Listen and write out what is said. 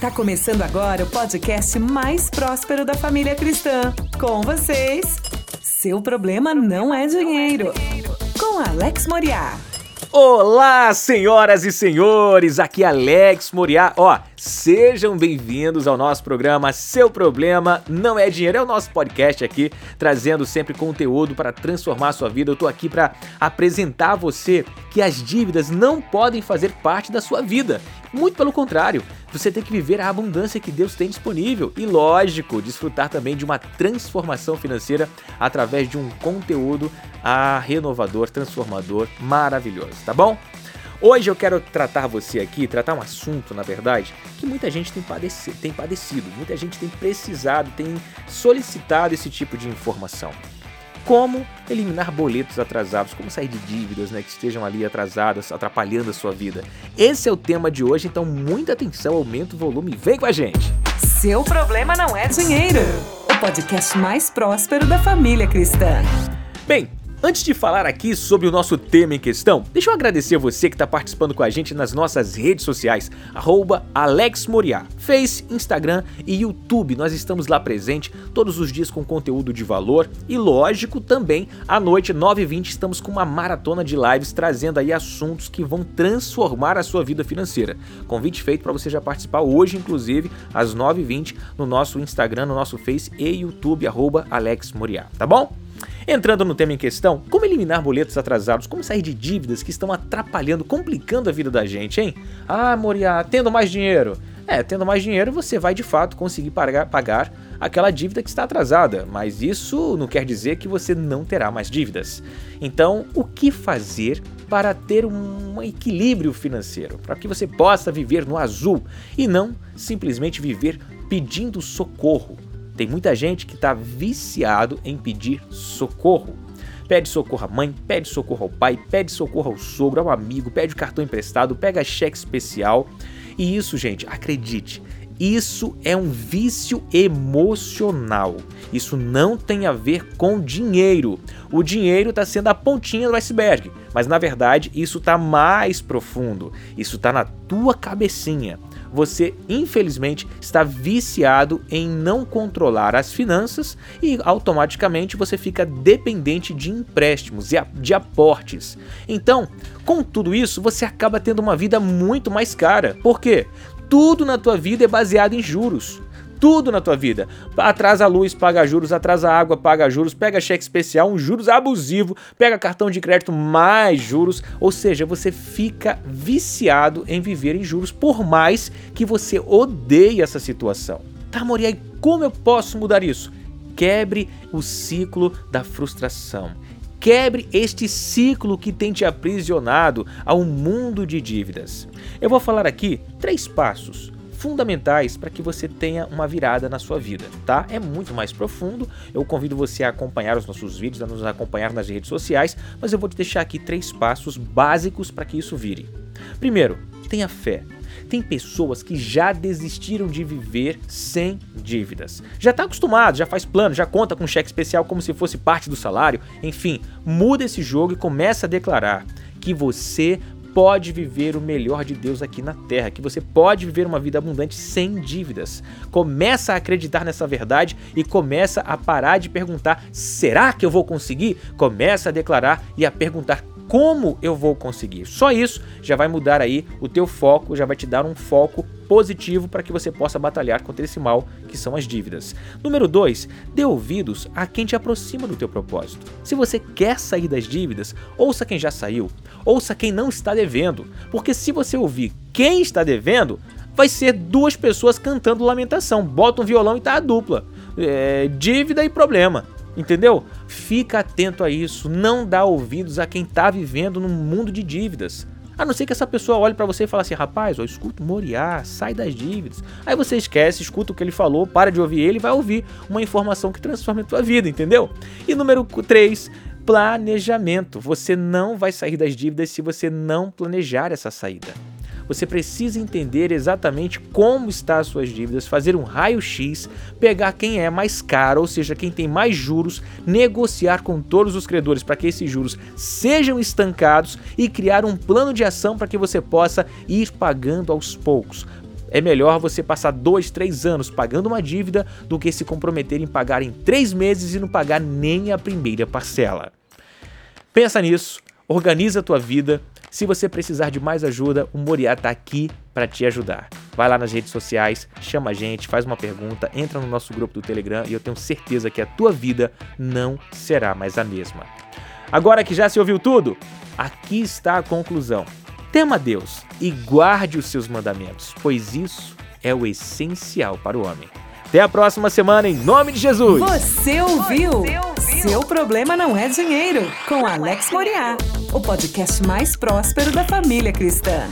Tá começando agora o podcast mais próspero da família cristã. Com vocês, seu problema não é dinheiro. Com Alex Moriá. Olá, senhoras e senhores, aqui é Alex Moriá. Ó, sejam bem-vindos ao nosso programa Seu Problema Não É Dinheiro. É o nosso podcast aqui, trazendo sempre conteúdo para transformar a sua vida. Eu tô aqui para apresentar a você que as dívidas não podem fazer parte da sua vida. Muito pelo contrário, você tem que viver a abundância que Deus tem disponível e, lógico, desfrutar também de uma transformação financeira através de um conteúdo a renovador, transformador, maravilhoso, tá bom? Hoje eu quero tratar você aqui, tratar um assunto, na verdade, que muita gente tem padecido, tem padecido, muita gente tem precisado, tem solicitado esse tipo de informação como eliminar boletos atrasados, como sair de dívidas né, que estejam ali atrasadas, atrapalhando a sua vida. Esse é o tema de hoje, então muita atenção, aumenta o volume e vem com a gente. Seu problema não é dinheiro. O podcast mais próspero da família cristã. Bem, Antes de falar aqui sobre o nosso tema em questão, deixa eu agradecer você que está participando com a gente nas nossas redes sociais, arroba Alex Moriá, Face, Instagram e YouTube. Nós estamos lá presente todos os dias com conteúdo de valor e, lógico, também à noite, 9h20, estamos com uma maratona de lives trazendo aí assuntos que vão transformar a sua vida financeira. Convite feito para você já participar hoje, inclusive, às 9h20, no nosso Instagram, no nosso Face e YouTube, arroba Alex Moriá, tá bom? Entrando no tema em questão, como eliminar boletos atrasados, como sair de dívidas que estão atrapalhando, complicando a vida da gente, hein? Ah, Moriá, tendo mais dinheiro. É, tendo mais dinheiro você vai de fato conseguir pagar, pagar aquela dívida que está atrasada, mas isso não quer dizer que você não terá mais dívidas. Então, o que fazer para ter um equilíbrio financeiro, para que você possa viver no azul e não simplesmente viver pedindo socorro? Tem muita gente que está viciado em pedir socorro. Pede socorro à mãe, pede socorro ao pai, pede socorro ao sogro, ao amigo, pede cartão emprestado, pega cheque especial. E isso, gente, acredite, isso é um vício emocional. Isso não tem a ver com dinheiro. O dinheiro está sendo a pontinha do iceberg, mas na verdade isso está mais profundo. Isso está na tua cabecinha você infelizmente está viciado em não controlar as finanças e automaticamente você fica dependente de empréstimos e de aportes. Então, com tudo isso, você acaba tendo uma vida muito mais cara. Por quê? Tudo na tua vida é baseado em juros tudo na tua vida. Atrasa a luz, paga juros, atrasa a água, paga juros, pega cheque especial, um juros abusivo, pega cartão de crédito mais juros, ou seja, você fica viciado em viver em juros por mais que você odeie essa situação. Tá, Mori, aí como eu posso mudar isso? Quebre o ciclo da frustração. Quebre este ciclo que tem te aprisionado a um mundo de dívidas. Eu vou falar aqui três passos fundamentais para que você tenha uma virada na sua vida, tá? É muito mais profundo. Eu convido você a acompanhar os nossos vídeos, a nos acompanhar nas redes sociais, mas eu vou te deixar aqui três passos básicos para que isso vire. Primeiro, tenha fé. Tem pessoas que já desistiram de viver sem dívidas. Já está acostumado, já faz plano, já conta com cheque especial como se fosse parte do salário. Enfim, muda esse jogo e começa a declarar que você pode viver o melhor de Deus aqui na terra, que você pode viver uma vida abundante sem dívidas. Começa a acreditar nessa verdade e começa a parar de perguntar: será que eu vou conseguir? Começa a declarar e a perguntar como eu vou conseguir. Só isso já vai mudar aí o teu foco, já vai te dar um foco positivo para que você possa batalhar contra esse mal que são as dívidas. Número 2, dê ouvidos a quem te aproxima do teu propósito. Se você quer sair das dívidas, ouça quem já saiu, ouça quem não está devendo, porque se você ouvir quem está devendo, vai ser duas pessoas cantando lamentação. Bota um violão e tá a dupla. É, dívida e problema. Entendeu? Fica atento a isso, não dá ouvidos a quem está vivendo num mundo de dívidas. A não ser que essa pessoa olhe para você e fale assim: rapaz, ó, escuta o Moriá, sai das dívidas. Aí você esquece, escuta o que ele falou, para de ouvir ele e vai ouvir uma informação que transforma a tua vida, entendeu? E número 3, planejamento. Você não vai sair das dívidas se você não planejar essa saída você precisa entender exatamente como está as suas dívidas, fazer um raio-x, pegar quem é mais caro, ou seja, quem tem mais juros, negociar com todos os credores para que esses juros sejam estancados e criar um plano de ação para que você possa ir pagando aos poucos. É melhor você passar dois, três anos pagando uma dívida do que se comprometer em pagar em três meses e não pagar nem a primeira parcela. Pensa nisso, organiza a tua vida. Se você precisar de mais ajuda, o Moriá está aqui para te ajudar. Vai lá nas redes sociais, chama a gente, faz uma pergunta, entra no nosso grupo do Telegram e eu tenho certeza que a tua vida não será mais a mesma. Agora que já se ouviu tudo, aqui está a conclusão. Tema Deus e guarde os seus mandamentos, pois isso é o essencial para o homem. Até a próxima semana, em nome de Jesus. Você ouviu? Você ouviu? Seu problema não é dinheiro, com Alex Moriá, o podcast mais próspero da família cristã.